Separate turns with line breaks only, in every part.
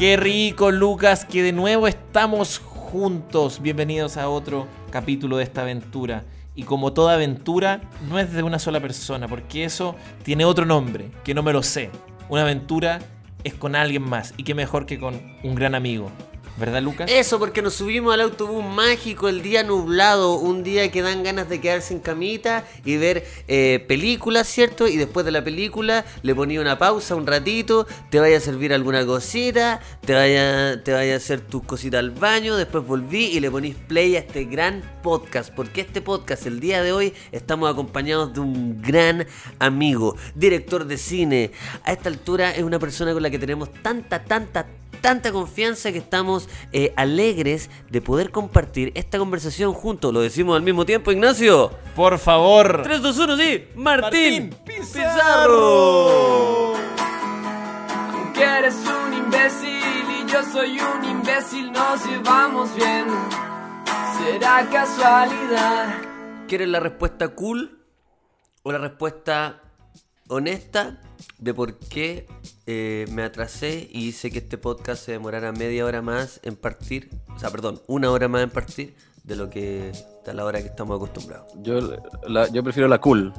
Qué rico, Lucas, que de nuevo estamos juntos. Bienvenidos a otro capítulo de esta aventura. Y como toda aventura, no es de una sola persona, porque eso tiene otro nombre, que no me lo sé. Una aventura es con alguien más, y qué mejor que con un gran amigo. ¿Verdad, Lucas?
Eso, porque nos subimos al autobús mágico el día nublado, un día que dan ganas de quedarse en camita y ver eh, películas, ¿cierto? Y después de la película le ponía una pausa un ratito, te vaya a servir alguna cosita, te vaya, te vaya a hacer tus cositas al baño, después volví y le ponís play a este gran podcast, porque este podcast el día de hoy estamos acompañados de un gran amigo, director de cine. A esta altura es una persona con la que tenemos tanta, tanta, tanta confianza que estamos eh, alegres de poder compartir esta conversación juntos. Lo decimos al mismo tiempo, Ignacio.
Por favor.
3, 2, 1, sí. Martín,
Martín
Pizarro.
Que eres un imbécil y yo soy un imbécil, nos llevamos bien. Será casualidad.
¿Quieres la respuesta cool o la respuesta honesta de por qué eh, me atrasé y hice que este podcast se demorara media hora más en partir? O sea, perdón, una hora más en partir de lo que está la hora que estamos acostumbrados.
Yo, la- yo prefiero la cool.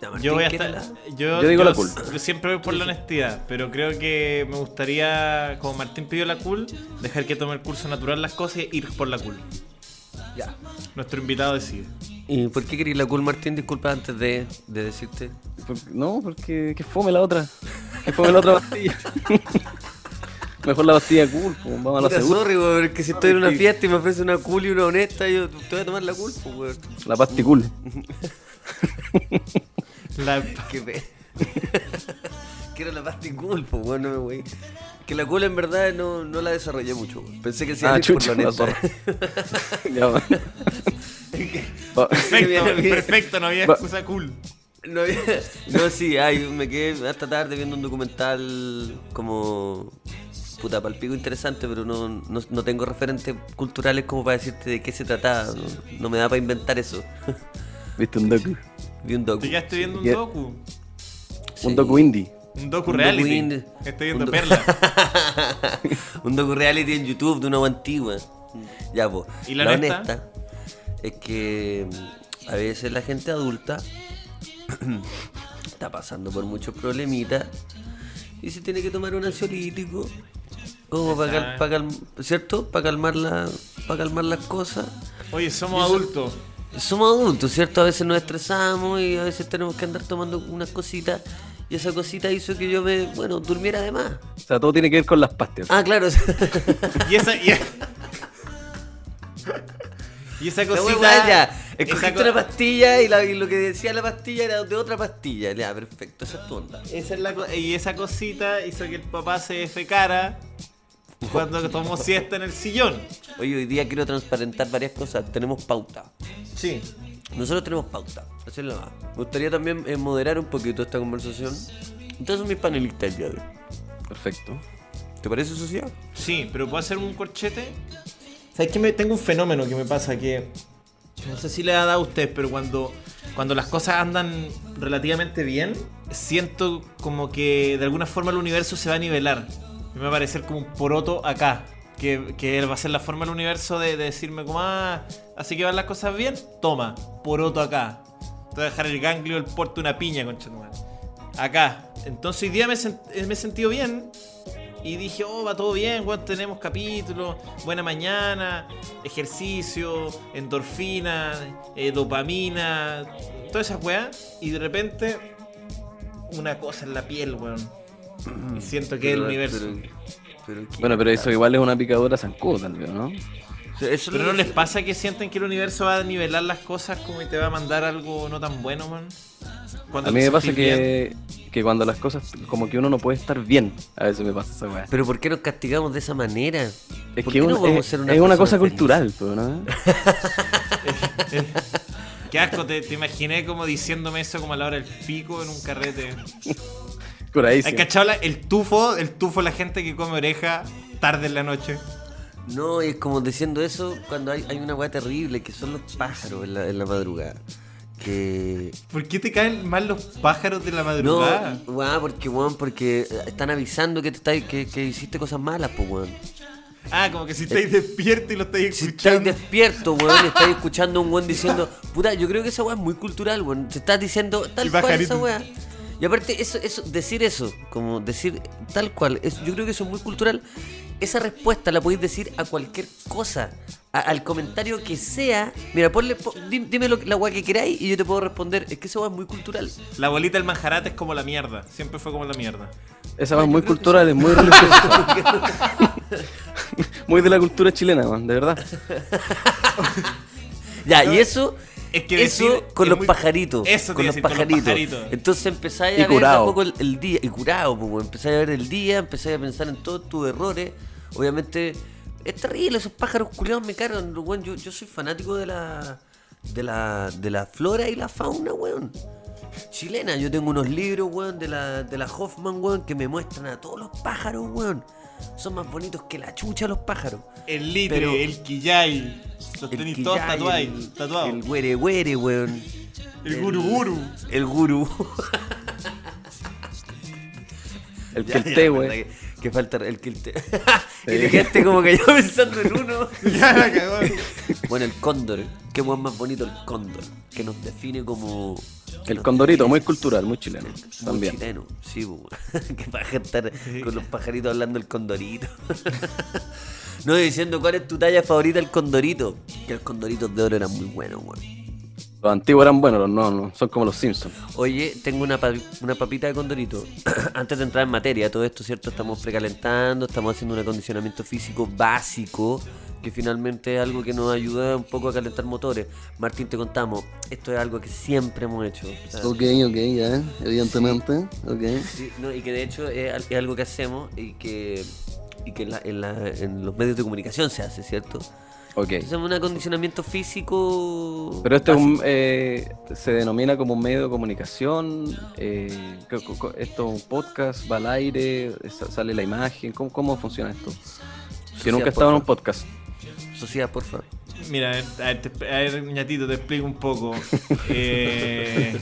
Ya, Martín,
Yo voy a
¿quieres
estar.
la-
Yo,
Yo digo
yo
la cool.
yo siempre voy por la honestidad, pero creo que me gustaría, como Martín pidió la cool, dejar que tome el curso natural las cosas y ir por la cool.
Ya.
Nuestro invitado decide.
¿Y por qué queréis la cool, Martín? Disculpa antes de, de decirte.
Por- no, porque que fome la otra. Que fome la otra pastilla. Mejor la pastilla cool, pues, vamos a la
Puta,
segura.
sorry, porque si estoy en una
Sí.
fiesta y me ofrece una cool y una honesta, yo te voy a tomar la cool, pues, weón.
La pasti cool.
La-
Qué pe... Quiero la pasti cool, pues, weón, no me. Que la cool en verdad no, no la desarrollé mucho, weón. Pensé que a
Ah,
por la honesta.
Ya.
Perfecto,
Bien, bien.
perfecto, no había excusa cool.
No, había- no, sí, ay, me quedé hasta tarde viendo un documental como. Puta, palpico interesante, pero no, no, no tengo referentes culturales como para decirte de qué se trataba. No, no me da para inventar eso.
¿Viste un docu?
Vi un docu.
¿Te quedaste viendo un docu?
Sí.
Un docu indie.
Un docu
Un
reality.
docu indie.
Estoy viendo
Un
Perla.
un docu reality en YouTube de una agua antigua. Ya, pues.
¿Y la honesta?
Es que mm, a veces la gente adulta está pasando por muchos problemitas y se tiene que tomar un ansiolítico como para, cal- para cal- ¿cierto? Para calmar la, para calmar las cosas.
Oye, somos
eso-
adultos.
Somos adultos, ¿cierto? A veces nos estresamos y a veces tenemos que andar tomando unas cositas y esa cosita hizo que yo me, bueno, durmiera de más.
O sea, todo tiene que ver con las pastas.
Ah, claro.
Y esa. Y, y esa cosita.
ya. Escogiste
co-
una pastilla y, la- y lo que decía la pastilla era de otra pastilla. Ya, perfecto, esa es tu onda.
Esa es la y esa cosita hizo que el papá se defecara cuando tomó siesta en el sillón.
Oye, hoy día quiero transparentar varias cosas. Tenemos pauta.
Sí.
Nosotros tenemos pauta. Así es la más. Me gustaría también eh, moderar un poquito esta conversación. Entonces son mis panelistas el día de hoy.
Perfecto.
¿Te parece, Sociedad?
Sí, pero ¿puedo hacer un corchete? ¿Sabes que tengo un fenómeno que me pasa que no sé si le ha dado a usted, pero cuando, cuando las cosas andan relativamente bien, siento como que de alguna forma el universo se va a nivelar. Me va a parecer como un poroto acá. Que, que va a ser la forma del universo de, de decirme como, ah, así que van las cosas bien, toma, poroto acá. Te voy a dejar el ganglio, el porte, una piña, concha. Acá. Entonces hoy día me, me he sentido bien y dije, oh, va todo bien, bueno, tenemos capítulos, buena mañana, ejercicio, endorfina, eh, dopamina, todas esas weas. Y de repente, una cosa en la piel, weón. Y siento que es el universo.
pero- pero ¿qué?
Bueno, pero eso igual es una picadura zancudo también, ¿no?
Eso
Pero no les pasa que sienten que el universo va a nivelar las cosas como y te va a mandar algo no tan bueno, man. Cuando
A mí me pasa
bien.
que, que cuando las cosas, como que uno no puede estar bien, a veces me pasa esa weá.
Pero ¿por qué nos castigamos de esa manera?
Es
¿Por
que
qué no
un-
podemos
es,
ser
es una cosa
feliz?
cultural, pero, ¿no?
Qué asco, te, te imaginé como diciéndome eso como a la hora del pico en un carrete.
Por ahí sí.
¿Has cachado la- el tufo? El tufo, la gente que come oreja tarde en la noche.
No, y es como diciendo eso cuando hay, hay una weá terrible, que son los pájaros en la, en la madrugada. Que
¿Por qué te caen mal los pájaros de la
no,
madrugada?
weón, porque weón, porque están avisando que te estáis- que, que hiciste cosas malas, pues weón.
Ah, como que si estáis despiertos y lo estáis
Si estáis
escuchando.
despierto, weón, y estáis escuchando a un weón diciendo, puta, yo creo que esa weá es muy cultural, weón. Te estás diciendo tal cual esa weá. Y aparte, eso, eso, decir eso, como decir tal cual, es, yo creo que eso es muy cultural. Esa respuesta la podéis decir a cualquier cosa, a- al comentario que sea. Mira, ponle, po- di- dime lo, que- la weá que queráis y yo te puedo responder. Es que esa weá es muy cultural.
La bolita del manjarate es como la mierda. Siempre fue como la mierda.
Esa es muy cultural, es muy religiosa. muy de la cultura chilena, man, de verdad.
Ya, y eso.
Es que
eso
decir
con
es
los
muy-
pajaritos.
Eso
con los
decir, con los
pajaritos.
pajaritos.
Entonces empezáis
Y
a ver
curado.
un poco el, el día. Y curado, pues. Empezáis a ver el día, empezáis a pensar en todos tus errores. Obviamente, es terrible, esos pájaros culiados me cargan. weón. Yo, yo soy fanático de la, de la. de la flora y la fauna, weón. Chilena, yo tengo unos libros, weón, de la, de la Hoffman, weón, que me muestran a todos los pájaros, weón. Son más bonitos que la chucha los pájaros.
El litre,
Pero-
el quillay. Los
El
tenéis todos
quillay,
tatuados.
el,
tatuados.
el güere güere, weón.
El guru guru.
El gurú.
El que el té, güey.
Que, que falta el que el té. y quedaste como que yo pensando en uno.
Ya la cagó.
Bueno, el cóndor. Qué weón más bonito el cóndor. Que nos define como.
El condorito, muy cultural, muy chileno.
muy
También.
chileno. Sí, que paja estar con los pajaritos hablando del condorito. no diciendo cuál es tu talla favorita el condorito. Que los condoritos de oro eran muy buenos, weón.
Los antiguos eran buenos, los no, no, son como los Simpsons.
Oye, tengo una, pa- una papita de condorito. Antes de entrar en materia, todo esto, ¿cierto? Estamos precalentando, estamos haciendo un acondicionamiento físico básico, que finalmente es algo que nos ayuda un poco a calentar motores. Martín, te contamos, esto es algo que siempre hemos hecho. sea,
Ok, ok, ya, evidentemente. Ok.
sí, no, y que de hecho es, al- es algo que hacemos y que, y que en, la- en la- en los medios de comunicación se hace, ¿cierto?
Ok.
Entonces, un acondicionamiento físico.
Pero este es un, eh, se denomina como un medio de comunicación. eh, esto es un podcast, va al aire, sa- sale la imagen. ¿Cómo, cómo funciona esto? Que nunca he estado en un podcast.
Sociedad, por favor.
Mira, a ver, te- a ver, ñatito, te explico un poco. Eh,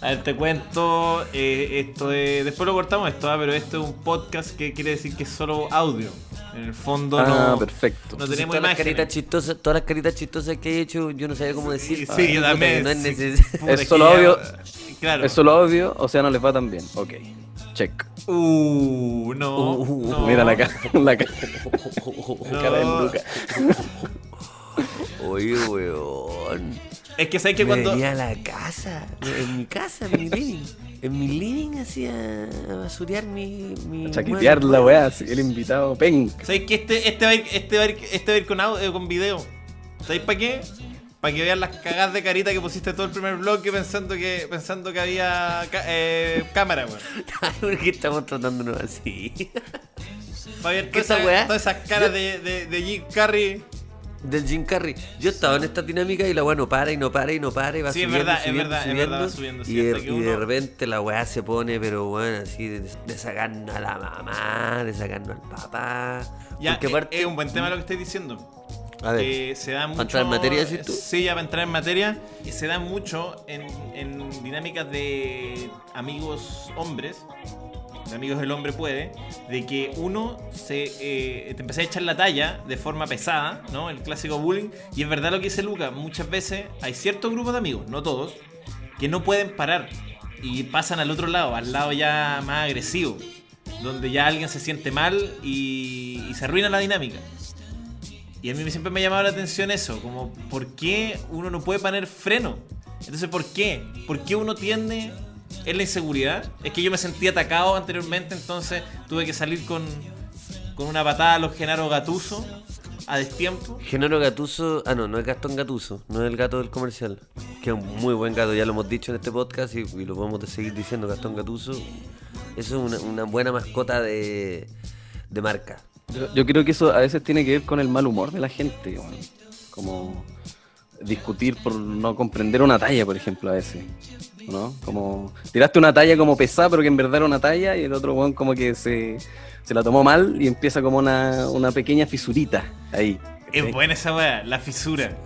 a ver, te cuento. eh, esto es, después lo cortamos esto, ah, pero esto es un podcast que quiere decir que es solo audio. En el fondo
Ah,
no,
perfecto.
no tenemos
todas las caritas chistosas, todas las caritas chistosas que he hecho, yo no sabía cómo decir.
Sí,
Ah,
yo
puta,
también.
No es
sí.
Es solo audio.
Claro.
Es solo audio, o sea, no les va tan bien. Ok, check.
Uh, no.
Uh,
no.
Mira la cara, la cara,
No.
cara de Luca.
Oye, weón.
Es que sabes que
Me
cuando.
venía a la casa, en mi casa, en mi living. En mi living hacía a basurear mi. mi
Chaquetear la weá, el invitado, pen.
¿Sabes que este, este, va a ir, este, va a ir, este va a ir con, audio, con video? ¿Sabéis para qué? Para que vean las cagadas de carita que pusiste todo el primer bloque pensando que pensando que había eh, cámara, weón.
¿Por qué estamos tratándonos así?
Para ver
¿Qué
todas
esa
esas, todas esas caras de, de, de Jim Carrey.
Del Jim Carrey. Yo estaba en esta dinámica y la weá no para y no para y no para y va
Sí, es
subiendo,
verdad, es
subiendo,
verdad, es
subiendo,
verdad, va subiendo, sí,
y, de,
hasta que
y de repente la weá se pone, pero bueno, así de, de sacarnos a la mamá, de sacarnos al papá.
Ya,
Porque
eh,
aparte-
es un buen tema lo que estáis diciendo.
A ver,
que se da mucho.
entrar en materia, decís tú?
Sí, ya para entrar en materia. Y se da mucho en, en dinámicas de amigos hombres. De amigos del hombre puede. De que uno se eh, te empieza a echar la talla de forma pesada, ¿no? El clásico bullying. Y es verdad lo que dice Luca. Muchas veces hay ciertos grupos de amigos, no todos, que no pueden parar. Y pasan al otro lado, al lado ya más agresivo. Donde ya alguien se siente mal y, y se arruina la dinámica. Y a mí siempre me ha llamado la atención eso, como ¿por qué uno no puede poner freno? Entonces, ¿por qué? ¿Por qué uno tiende es la inseguridad? Es que yo me sentí atacado anteriormente, entonces tuve que salir con, con una patada a los Genaro Gatuso a destiempo.
Genaro Gatuso, ah no, no es Gastón Gatuso, no es el gato del comercial, que es un muy buen gato, ya lo hemos dicho en este podcast y, y lo a seguir diciendo, Gastón Gatuso. Es una, una buena mascota de, de marca.
Yo, yo creo que eso a veces tiene que ver con el mal humor de la gente, como discutir por no comprender una talla, por ejemplo, a veces. ¿no? Como tiraste una talla como pesada, pero que en verdad era una talla, y el otro weón como que se, se la tomó mal y empieza como una, una pequeña fisurita ahí.
Es buena esa weá, la fisura.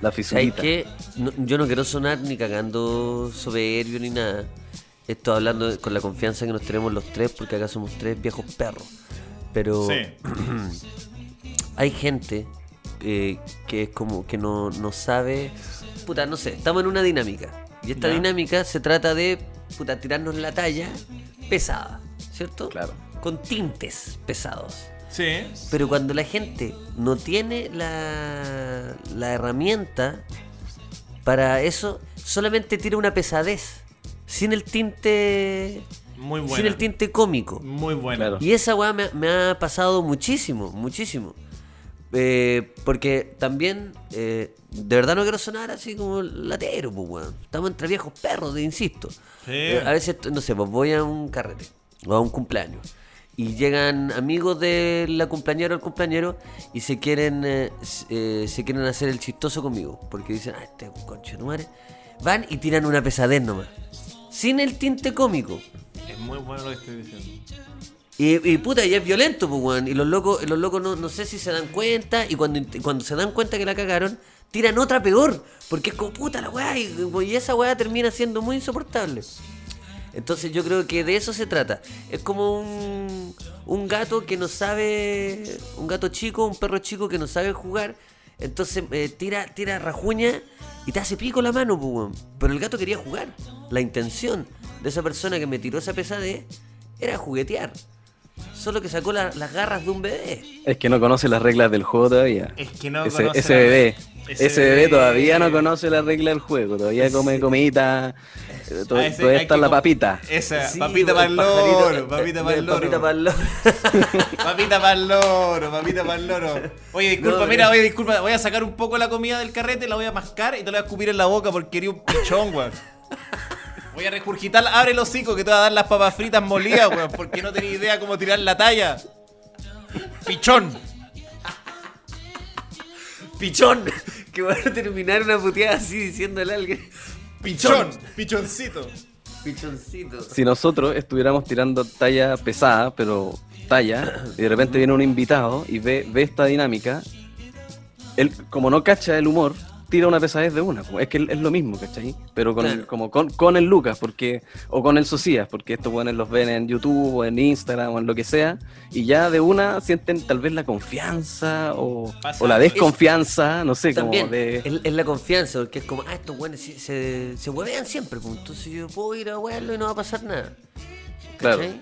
La
¿Sabes
fisurita.
qué? No- yo no quiero sonar ni cagando soberbio ni nada. Estoy hablando con la confianza que nos tenemos los tres, porque acá somos tres viejos perros. Pero
Sí.
hay gente eh, que es como que no, no sabe. Puta, no sé, estamos en una dinámica. Y esta
Ya.
dinámica se trata de puta, tirarnos la talla pesada, ¿cierto?
Claro.
Con tintes pesados.
Sí.
Pero cuando la gente no tiene la, la herramienta para eso, solamente tira una pesadez. Sin el tinte.
Muy buena.
Sin el tinte cómico.
Muy bueno.
Claro.
Y esa weá me, me ha pasado muchísimo, muchísimo. Eh, porque también, eh, de verdad no quiero sonar así como latero, pues weón. Estamos entre viejos perros, te insisto.
Sí.
Eh, a veces, no sé, pues voy a un carrete o a un cumpleaños. Y llegan amigos de la cumpleañera o el cumpleañero y se quieren eh, eh, se quieren hacer el chistoso conmigo. Porque dicen, ah, este conche tu madre. Van y tiran una pesadez nomás. Sin el tinte cómico.
Muy bueno lo que estoy diciendo.
Y, puta, y es violento, pues, weón. Y los locos, los locos no, no sé si se dan cuenta. Y cuando, cuando se dan cuenta que la cagaron, tiran otra peor. Porque es como puta la weá. Y, y esa weá termina siendo muy insoportable. Entonces yo creo que de eso se trata. Es como un, un gato que no sabe. Un gato chico, un perro chico que no sabe jugar. Entonces eh, tira, tira rajuña y te hace pico la mano, pues. Pero el gato quería jugar. La intención de esa persona que me tiró esa pesadez era juguetear. Solo que sacó la- las garras de un bebé.
Es que no conoce las reglas del juego todavía.
Es que no
ese,
conoce
ese bebé.
ese
Ese, bebé
bebé.
todavía no conoce las reglas del juego. Todavía come comidita. eh, todavía está
que
la papita.
Esa,
Sí,
papita
weón,
para el loro, papita para el loro.
Papita pa'l loro.
Papita para el loro, papita para el loro. Oye, disculpa,
No,
mira, oye, disculpa, voy a sacar un poco la comida del carrete, la voy a mascar y te la voy a escupir en la boca porque quería un pichón, weón. Voy a regurgitar, abre el hocico que te voy a dar las papas fritas molidas, weón, porque no tenía idea cómo tirar la talla. Pichón.
Pichón. Que van a terminar una puteada así diciéndole a alguien.
Pichón. Pichoncito.
Pichoncito.
Si nosotros estuviéramos tirando talla pesada, pero talla, y de repente viene un invitado y ve, ve esta dinámica, él, como no cacha el humor, tira una pesadez de una. Es que es lo mismo, ¿cachai? Pero con,
Claro.
como con, con el Lucas, porque, o con el Socias, porque estos buenos los ven en YouTube o en Instagram o en lo que sea, y ya de una sienten tal vez la confianza o, o la desconfianza, no sé,
También,
como de...
es, es la confianza, porque es como, ah, estos buenos sí- se, se huevean siempre, pues, entonces yo puedo ir a huearlo y no va a pasar nada.
Claro.
¿Cachai?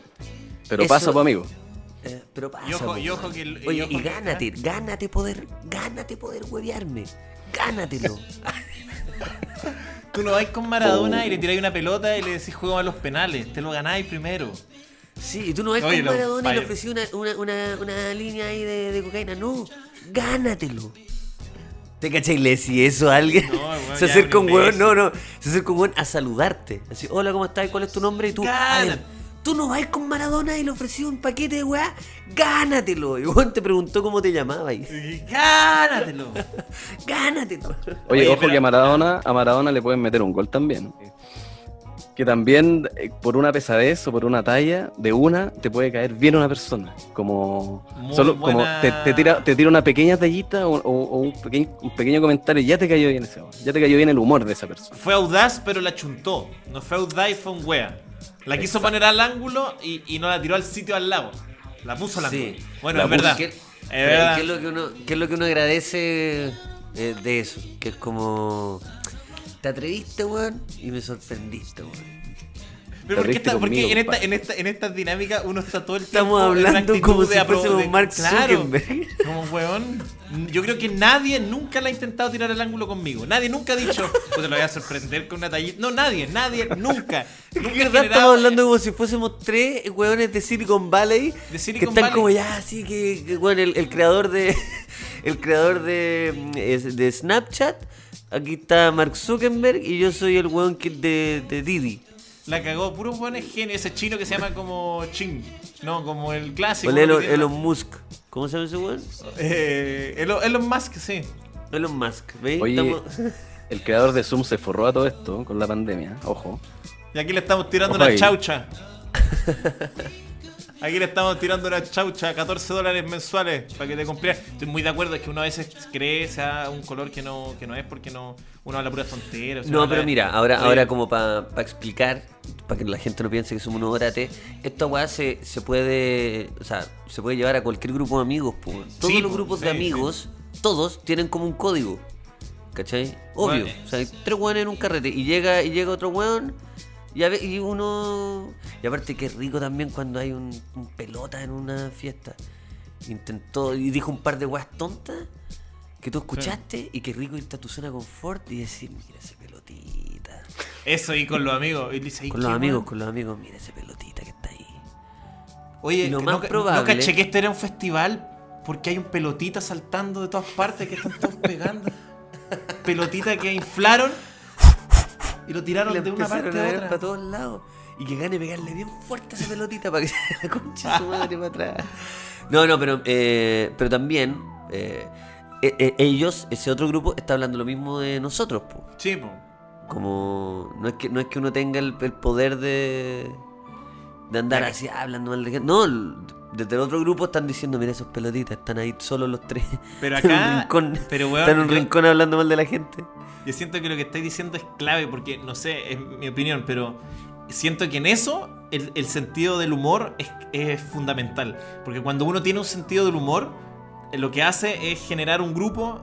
Pero
eso-
pasa, pues amigo.
Eh, pero pasa.
Y ojo- y ojo
weón.
que el- y
Oye,
ojo
y
que-
gánate, gánate poder, gánate poder huevearme. Gánatelo.
Tú no vais con Maradona y le tiráis una pelota y le decís juego a los penales. Te lo ganáis primero.
Sí, y tú no vas con Maradona y le ofrecí una, una, una, una línea ahí de, de cocaína. No, gánatelo. ¿Te cachai? Le decís eso a alguien.
No, weón,
se acerca
un imbécil.
no, no. Se acerca un weón a saludarte. Así, hola, ¿cómo estás? ¿Cuál es tu nombre? Y tú, tú no vas con Maradona y le ofrecí un paquete de weá. Gánatelo. Y weón te preguntó cómo te llamabas.
Gánatelo.
Gánatelo.
Oye,
Oye,
ojo
pero-
que a Maradona, a Maradona le pueden meter un gol también. Que también eh, por una pesadez o por una talla de una te puede caer bien una persona. Como
Muy
solo como te, te tira, te tira una pequeña tallita o, o- o un, pequeño, un pequeño comentario y ya te cayó bien ese. Ya te cayó bien el humor de esa persona.
Fue audaz, pero la chuntó. No fue audaz y fue un wea. La quiso poner al ángulo y, y no la tiró al sitio al lado. La puso al ángulo.
Sí.
Bueno,
La
es verdad.
¿Qué,
Es verdad.
¿qué es lo que uno, qué es lo que uno agradece eh, de eso? Que es como. Te atreviste, weón, y me sorprendiste, weón.
Pero ¿por qué,
Te
está-
reíste
por qué
conmigo,
en, esta, en, esta, en estas dinámicas uno está todo el
Estamos
tiempo una
hablando como
de
si fuésemos
de-
Mark
claro,
Zuckerberg.
Como weón. Yo creo que nadie nunca le ha intentado tirar el ángulo conmigo. Nadie nunca ha dicho, pues te lo voy a sorprender con una tallita. No, nadie, nadie, nunca. Nunca generado-
estamos hablando como si fuésemos tres weones de Silicon Valley
De Silicon
que están
Valley.
como ya así que, que, bueno, el, el creador de el creador de, de Snapchat, aquí está Mark Zuckerberg y yo soy el weón que- de, de Didi.
La cagó, puro es genio. Ese chino que se llama como Ching. No, como el clásico.
El Elon, Elon Musk. ¿Cómo se llama ese weón?
Eh, Elon, Elon Musk, sí.
Elon Musk. ¿Veis?
Oye,
Estamos-
el creador de Zoom se forró a todo esto con la pandemia. Ojo.
Y aquí le estamos tirando
Ojo
una
ahí.
chaucha. Aquí le estamos tirando una chaucha, 14 dólares mensuales para que te compres. Estoy muy de acuerdo, es que uno a veces cree sea un color que no, que no es porque no uno habla pura tontería. o sea,
No, pero mira, ahora, ahora como para explicar, para que la gente no piense que somos unos orate, esta weá se, se puede, o sea, se puede llevar a cualquier grupo de amigos. po. Todos
Sí,
los
po,
grupos
sí,
de amigos, todos tienen como un código. ¿Cachai? Obvio.
Bueno,
o sea, hay tres weones en un carrete y llega, y llega otro weón y, a y uno... Y aparte que rico también cuando hay un, un pelota en una fiesta. Intentó y dijo un par de weas tontas que tú escuchaste y que rico irte a tu zona de confort y decir, mira ese pelotita.
Eso y con los amigos. Y dice, "Ay,
Con los amigos,
weón".
con los amigos, mira ese pelotita que está ahí.
Oye,
Y lo más probable-
no caché que este era un festival porque hay un pelotita saltando de todas partes que están todos pegando. pelotita que inflaron y lo tiraron
Y
de una parte
a
a otra.
para todos lados. Y que gane pegarle bien fuerte a esa pelotita para que se la concha su madre para atrás. No, no, pero, eh, pero también eh, eh, eh, ellos, ese otro grupo, está hablando lo mismo de nosotros, po.
Sí, po.
Como no es que no es que uno tenga el, el poder de de andar así hablando mal de gente. No, desde el otro grupo están diciendo, mira esos pelotitas, están ahí solo los tres.
Pero
en un
acá-
rincón,
pero, weón,
están en un
yo-
rincón hablando mal de la gente.
Yo siento que lo que estáis diciendo es clave porque, no sé, es mi opinión, pero siento que en eso el, el sentido del humor es, es fundamental. Porque cuando uno tiene un sentido del humor, eh, lo que hace es generar un grupo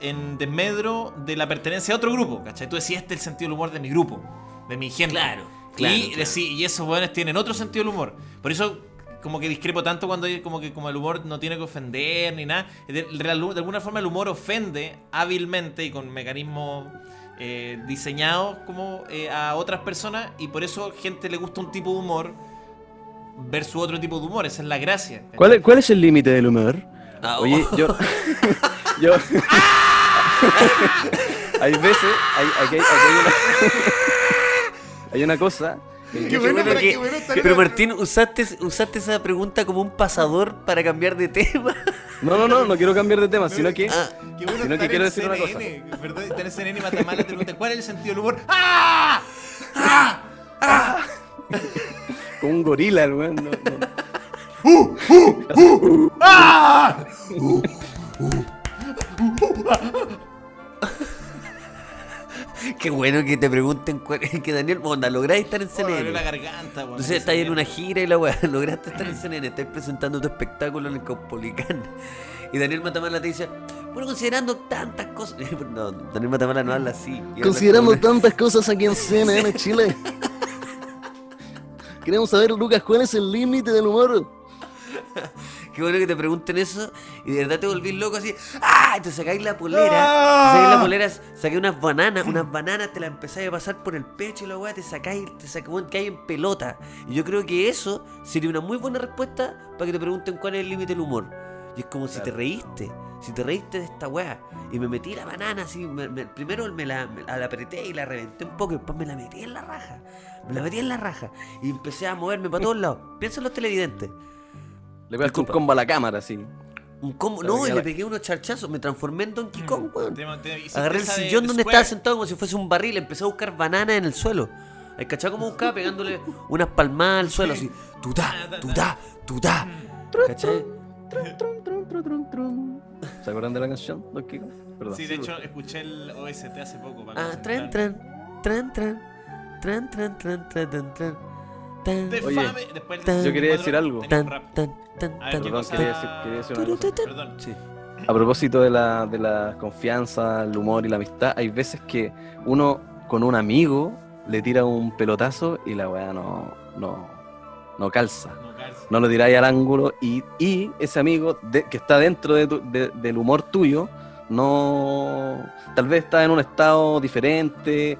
en desmedro de la pertenencia a otro grupo, ¿cachai? Tú decís, este es el sentido del humor de mi grupo, de mi gente.
Claro, claro,
y,
claro.
y esos jóvenes tienen otro sentido del humor. Por eso como que discrepo tanto cuando hay como que como el humor no tiene que ofender ni nada. De, de alguna forma el humor ofende hábilmente y con mecanismos eh, diseñados como eh, a otras personas y por eso gente le gusta un tipo de humor versus otro tipo de humor. Esa es la gracia.
¿Cuál es, cuál es el límite del humor?
Ah,
Oye,
oh.
yo. yo hay veces. Hay, aquí hay, aquí hay una. hay una cosa.
Bueno, que-
qué bueno estaría-
pero Martín, usaste, usaste esa pregunta como un pasador para cambiar de tema.
No, no, no, no quiero cambiar de tema, sino que.
Ah,
Qué bueno
Sino que
estar
quiero decir una cosa.
¿verdad? Estar en CNN y Matamala te preguntan cuál es el sentido del humor. ¡Ah! ¡Ah!
Con un gorila, el weón. no- no.
¡Ah!
Qué bueno que te pregunten cuál- que Daniel, onda, lograste estar en CNN.
la garganta.
Entonces estás en una gira y la weá, lograste estar en CNN, estás presentando tu espectáculo en el Caupolicán. Y Daniel Matamala te dice, bueno, considerando tantas cosas. No, Daniel Matamala no habla así.
Considerando tantas cosas aquí en CNN Chile. Queremos saber, Lucas, cuál es el límite del humor.
Qué bueno que te pregunten eso y de verdad te volvís loco así. ¡Ah! Y te sacáis la polera.
¡Ah!
Te sacáis la polera, saqué unas bananas, unas bananas te las empezáis a pasar por el pecho y la weá te sacáis, te sacáis que hay en pelota. Y yo creo que eso sería una muy buena respuesta para que te pregunten cuál es el límite del humor. Y es como si te reíste, si te reíste de esta weá. Y me metí la banana así, me- me- primero me la, me la apreté y la reventé un poco y después me la metí en la raja. Me la metí en la raja y empecé a moverme para todos lados. Piensa en los televidentes.
Le pegaste un combo a la cámara, así.
Un combo, no, y le pegué unos charchazos, me transformé en Donkey Kong, weón. Agarré el sillón
de
donde estaba sentado como si fuese un barril, empecé a buscar bananas en el suelo. ¿Hay cachado cómo buscaba? Pegándole unas palmadas al suelo, así. Tutá, tutá, tutá. ¿Cachai?
¿Se acuerdan de la canción, Don Kiko? Perdón.
Sí, de hecho, escuché el OST hace poco. para
Ah, tran, tran, tran, tran, tran, tran, tran, tran, tran, tan,
De
Oye,
fame, después el
tan-
yo quería
64
decir algo.
tenía un
tan,
rap.
tan, tan,
A ver,
tan,
¿qué
Perdón, quería decir, quería decir una cosa.
Perdón.
Sí.
A propósito de la, de la confianza, el humor y la amistad, hay veces que uno con un amigo le tira un pelotazo y la weá no, no, no calza.
No, calza.
No lo tiráis al ángulo y, y ese amigo de- que está dentro de tu- de- del humor tuyo, no tal vez está en un estado diferente,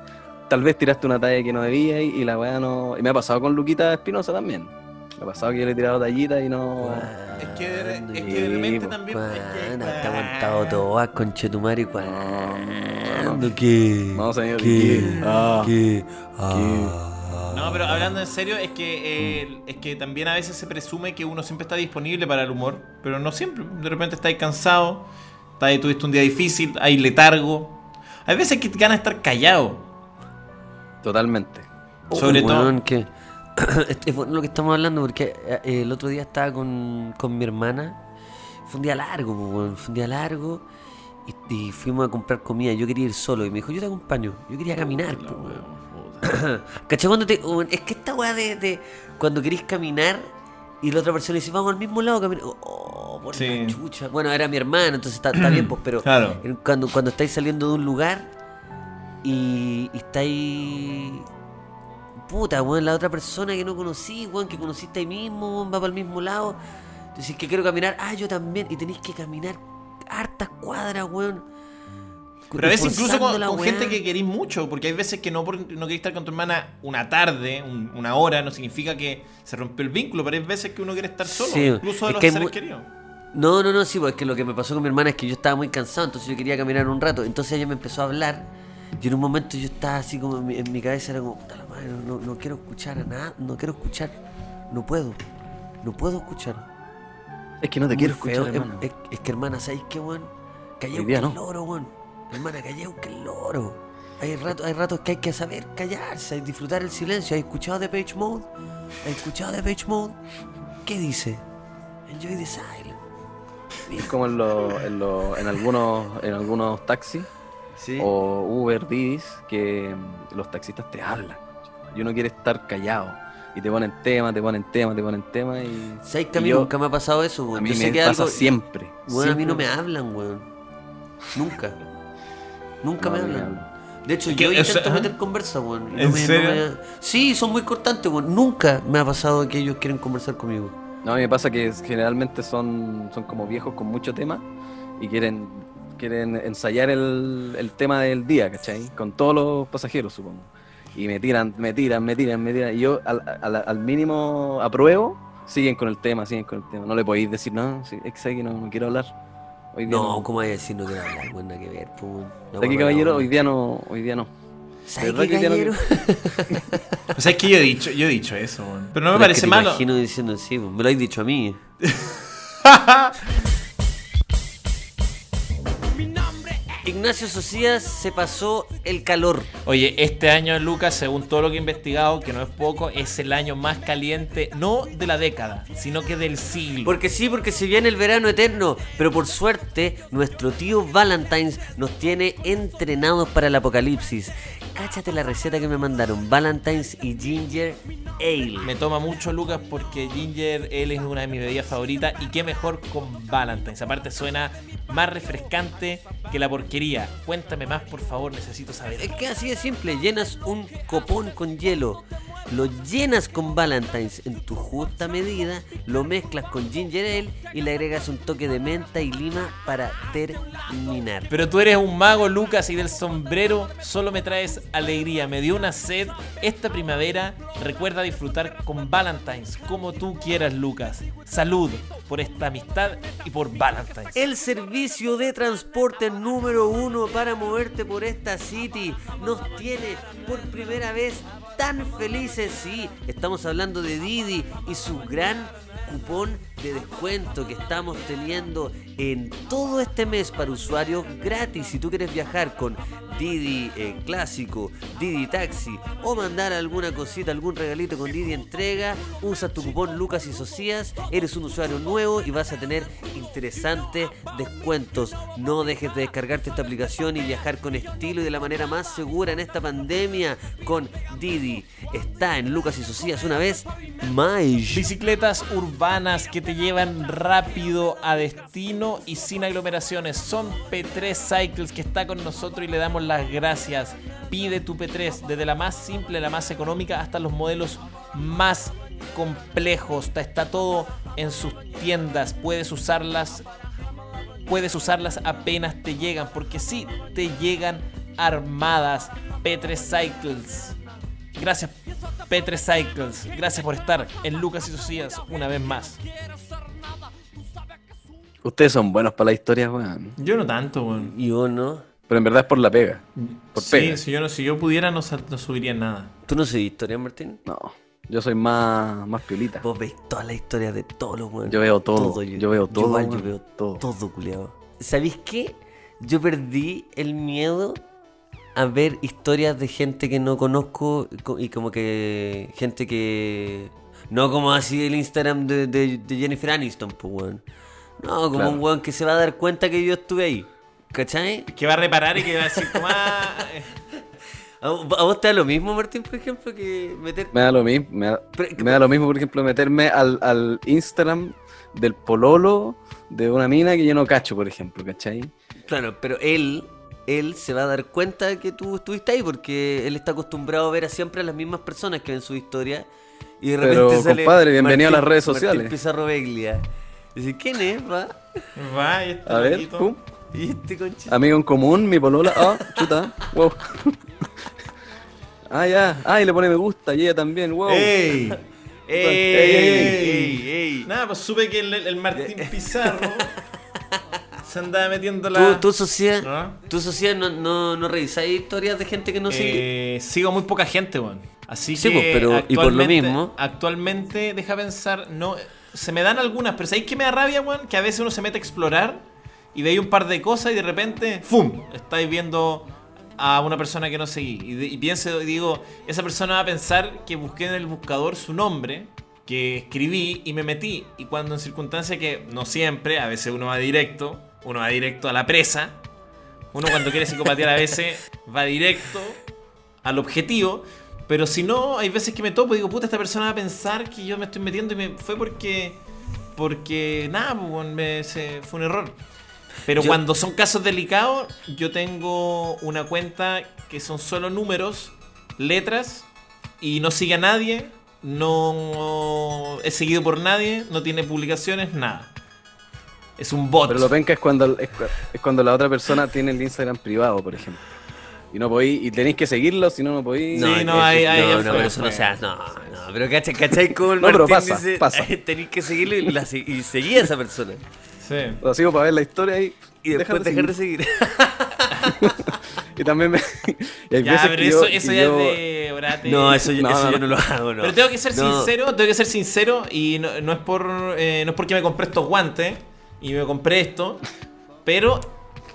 tal vez tiraste una talla que no debía y, y la weá no... Y me ha pasado con Luquita Espinosa también. Me ha pasado que yo le he tirado tallitas y no...
Es que de, es que de repente
po.
también. es que-
¿Cuándo te ha aguantado todas, conchetumare? ¿Cuándo? ¿Qué?
No, señor.
¿Qué?
Ah.
¿Qué? Ah.
No, pero hablando en serio, es que eh, es que también a veces se presume que uno siempre está disponible para el humor, pero no siempre. De repente estáis cansado, estáis, tuviste un día difícil, hay letargo. Hay veces que te ganas de estar callado.
Totalmente.
Sobre todo-
Weón, que es bueno lo que estamos hablando porque eh, el otro día estaba con, con mi hermana. Fue un día largo, weón, fue un día largo. Y, y fuimos a comprar comida. Yo quería ir solo. Y me dijo, yo te acompaño. Yo quería caminar, po, weón. ¿Cachai? Cuando te, es que esta weá de, de cuando querís caminar y la otra persona dice, vamos al mismo lado, caminar. Oh, por
Sí.
la chucha. Bueno, era mi hermano, entonces está, está bien, pues, pero
Claro.
cuando, cuando estáis saliendo de un lugar y, y estáis. Puta, weón, la otra persona que no conocí, weón, que conociste ahí mismo, weón, va para el mismo lado. Decís que quiero caminar, ah, yo también. Y tenéis que caminar hartas cuadras, weón.
Pero a veces incluso con, gente que querís mucho, porque hay veces que no, por- no querés estar con tu hermana una tarde, un- una hora, no significa que se rompió el vínculo, pero hay veces que uno quiere estar solo,
Sí,
incluso de los
que
seres queridos.
No, no, no, sí, pues es que lo que me pasó con mi hermana es que yo estaba muy cansado, entonces yo quería caminar un rato. Entonces ella me empezó a hablar y en un momento yo estaba así como en mi, en mi cabeza, era como, puta la madre, no, no quiero escuchar a nada, no quiero escuchar, no puedo, no puedo escuchar.
Es que no te
Muy
quiero
feo,
escuchar,
es-
hermano.
Es, es que hermana, ¿sabes qué, weón? Calleu que el
no.
loro, weón. Hermana, calleu que el loro. Hay ratos, hay ratos que hay que saber callarse, hay disfrutar el silencio. ¿Has escuchado de Page Mode? ¿Has escuchado de Page Mode? ¿Qué dice? Enjoy the silence.
Es como en, los- en, los- en algunos, en algunos taxis
Sí.
o Uber, Didis, que mm, los taxistas te hablan. Y uno quiere estar callado. Y te ponen tema, te ponen tema, te ponen tema y...
¿Sabes que a
y
mí
yo-
nunca me ha pasado eso,
A
weón?
mí
Yo sé
me
que
pasa
algo...
siempre.
Weón, a mí no me hablan, weón. Nunca. Nunca
No,
me
a
hablan. De hecho,
¿Y
yo
qué? O sea,
intento meter conversa, weón. y no
¿En
me- no
serio?
me- Sí, son muy cortantes, weón. Nunca me ha pasado que ellos quieren conversar conmigo.
No, a mí me pasa que generalmente son, son como viejos con mucho tema y quieren, quieren ensayar el, el tema del día, ¿cachai? Con todos los pasajeros, supongo. Y me tiran, me tiran, me tiran, me tiran. Y yo al, al- al mínimo apruebo, siguen con el tema, siguen con el tema. No le podéis decir, no, sí, es que no, no quiero hablar. Hoy día
No,
no.
¿cómo hay que decir no quiero hablar? Nada que ver, pues, weón. No,
¿Sabes qué,
weón,
caballero? Hoy día no, hoy día no.
¿Sabes
¿Verdad
qué, caballero?
O sea, es que yo he dicho, yo he dicho eso, weón. Pero no me
Pero es
parece
que te
malo.
imagino diciendo sí, weón. me lo has dicho a mí. Ignacio Socias se pasó el calor.
Oye, este año, Lucas, según todo lo que he investigado, que no es poco, es el año más caliente, no de la década, sino que del siglo.
Porque sí, porque se viene el verano eterno. Pero por suerte, nuestro tío Valentine's nos tiene entrenados para el apocalipsis. Cáchate la receta que me mandaron: Valentine's y Ginger Ale.
Me toma mucho, Lucas, porque Ginger Ale es una de mis bebidas favoritas y qué mejor con Valentine's. Aparte suena más refrescante que la porquería. Cuéntame más, por favor, necesito saber.
Es que así de simple, llenas un copón con hielo, lo llenas con Valentine's en tu justa medida, lo mezclas con ginger ale y le agregas un toque de menta y lima para terminar.
Pero tú eres un mago, Lucas, y del sombrero solo me traes alegría. Me dio una sed. Esta primavera recuerda disfrutar con Valentine's, como tú quieras, Lucas. Salud por esta amistad y por Valentine's.
El servicio de transporte número uno para moverte por esta city nos tiene por primera vez tan felices. Sí, estamos hablando de Didi y su gran cupón de descuento que estamos teniendo en todo este mes para usuarios gratis. Si tú quieres viajar con Didi Clásico, Didi Taxi o mandar alguna cosita, algún regalito con Didi Entrega, usa tu cupón Lucas y Socias, eres un usuario nuevo y vas a tener interesantes descuentos. No dejes de descargarte esta aplicación y viajar con estilo y de la manera más segura en esta pandemia con Didi. Está en Lucas y Socias una vez más.
Bicicletas urbanas que te llevan rápido a destino y sin aglomeraciones. Son P3 Cycles que está con nosotros y le damos las gracias. Pide tu P3 desde la más simple, la más económica, hasta los modelos más complejos. Está, está todo en sus tiendas. Puedes usarlas. Puedes usarlas apenas te llegan. Porque sí, te llegan armadas. P3 Cycles. Gracias, P3 Cycles. Gracias por estar en Lucas y Socias una vez más.
Ustedes son buenos para la historia, weón.
Yo no tanto, weón.
Y vos no.
Pero en verdad es por la pega. Por
Sí,
pega.
si yo, no, si yo pudiera, no, sal- no subiría nada.
¿Tú no sabes historia, Martín?
No, yo soy más, más piolita.
Vos veis todas las historias de todos los weones.
Yo veo todo, yo veo todo,
igual, yo veo
todo.
todo, culiado. ¿Sabéis qué? Yo perdí el miedo a ver historias de gente que no conozco co- y como que gente que... No como así el Instagram de, de- de Jennifer Aniston, pues, weón. No, como
Claro.
un weón que se va a dar cuenta que yo estuve ahí. ¿Cachai?
Que va a reparar y que va a decir como
¿A, vo- a vos te da lo mismo, Martín, por ejemplo, que meter...
Me da lo mismo, me da,
Pero-
me da lo mismo, por ejemplo, meterme al, al Instagram del pololo de una mina que yo no cacho, por ejemplo, ¿cachai?
Claro, pero él, él se va a dar cuenta que tú estuviste ahí porque él está acostumbrado a ver a siempre a las mismas personas que ven su historia y de repente
Pero,
sale
compadre, bienvenido a las redes
Martín
sociales.
Pizarro Beglia. Dice, ¿quién es, va?
va y este
A ver,
loquito.
pum.
Y este concha.
Amigo en común, mi polola. Ah, chuta, wow. Ah, ya. Ah, y le pone me gusta, y ella también, wow.
¡Ey!
¡Ey!
ey,
¡Ey!
Nada, pues supe que el, el Martín Pizarro se andaba metiendo
¿Tú,
la.
tú sociedad,
¿Ah?
tú sociedad no, no, no revisáis historias de gente que no sigue?
Eh, sigo muy poca gente, weón. Así
Sí,
que.
pues, pero- y por lo mismo.
Actualmente, deja pensar, no. Se me dan algunas, pero ¿sabéis que me da rabia, weón? Que a veces uno se mete a explorar y ve ahí un par de cosas y de repente, ¡fum! Estáis viendo a una persona que no seguí. Y, de- y pienso, y digo, esa persona va a pensar que busqué en el buscador su nombre, que escribí y me metí. Y cuando en circunstancias que no siempre, a veces uno va directo, uno va directo a la presa. Uno cuando quiere psicopatear a veces va directo al objetivo. Pero si no, hay veces que me topo y digo, puta, esta persona va a pensar que yo me estoy metiendo y me fue porque. Porque nada, pues, me- se- fue un error. Pero
Yo-
cuando son casos delicados, yo tengo una cuenta que son solo números, letras, y no sigue a nadie, no es seguido por nadie, no tiene publicaciones, nada. Es un bot.
Pero lo penca es cuando, es, cu- es cuando la otra persona tiene el Instagram privado, por ejemplo. Y no podéis, y tenéis que seguirlo, si no, no podéis.
No, no, hay- hay-
no, no, pero eso no
fue.
se hace. No, no, pero ¿cachai, cachai cómo el
No, pero
Martín
pasa,
dice,
pasa.
tenéis que seguirlo y, la, y seguir a esa persona.
Sí.
Lo sigo para ver la historia y,
Y después dejar de
seguir.
seguir.
Y también me. y hay
Ya,
veces
pero
que
eso,
yo-
eso ya
yo-
es de orate.
No, eso, yo-
No,
eso
no,
yo
no.
no lo hago, no.
Pero tengo que ser
No.
sincero, tengo que ser sincero y no, no es por eh, no es porque me compré estos guantes y me compré esto, pero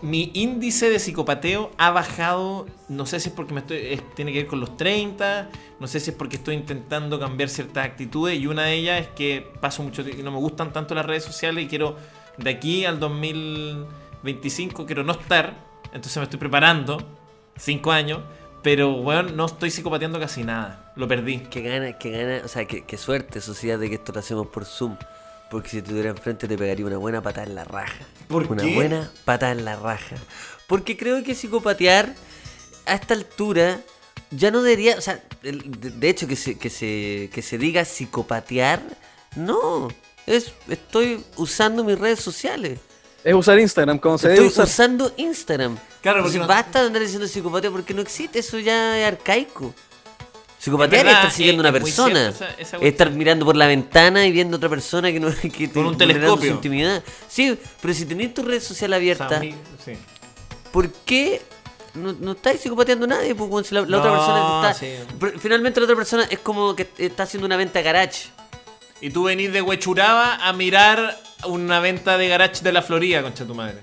mi índice de psicopateo ha bajado, no sé si es porque me estoy es- tiene que ver con los 30, no sé si es porque estoy intentando cambiar ciertas actitudes y una de ellas es que paso mucho tiempo y no me gustan tanto las redes sociales y quiero de aquí al 2025 quiero no estar, entonces me estoy preparando, 5 años, pero bueno, no estoy psicopateando casi nada, lo perdí.
Qué gana, qué gana, o sea, qué suerte, sociedad, de que esto lo hacemos por Zoom. Porque si te tuviera enfrente te pegaría una buena patada en la raja.
¿Por
una
qué?
buena patada en la raja. Porque creo que psicopatear a esta altura ya no debería, o sea, el- de, hecho que se, que se, que se diga psicopatear, no. Es, estoy usando mis redes sociales.
Es usar Instagram como se
Estoy
debe usar.
usando Instagram.
Claro, porque
Entonces,
no-
basta de andar diciendo psicopatía porque no existe, eso ya es arcaico. Psicopatear
Es verdad,
estar siguiendo a una
es
persona.
esa-
estar mirando por la ventana y viendo a otra persona que no que te
Con un telescopio.
su intimidad. Sí, pero si tenés tu red social abierta,
sí.
¿por qué no, no estáis psicopateando a nadie? Si la, la
No,
otra persona está.
sí.
Finalmente la otra persona es como que está haciendo una venta garage.
Y tú venís de Huechuraba a mirar una venta de garage de la Florida, concha tu madre.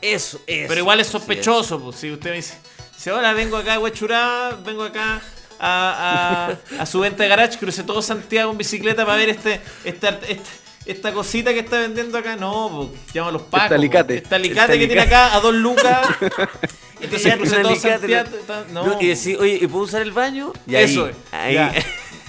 Eso, eso.
Pero igual es
Sí,
sospechoso, pues si usted me dice, si ahora vengo acá de Huechuraba, vengo acá a, a- a su venta de garage, crucé todo Santiago en bicicleta para ver este, esta, este- esta cosita que está vendiendo acá. No, pues llama a los pacos.
Este alicate.
Este alicate
Este
que tiene acá a dos lucas. Entonces
Ya,
crucé todo Santiago. No,
No, y decir, oye, ¿y puedo usar el baño? Y
Eso
ahí,
es,
ahí.
ya.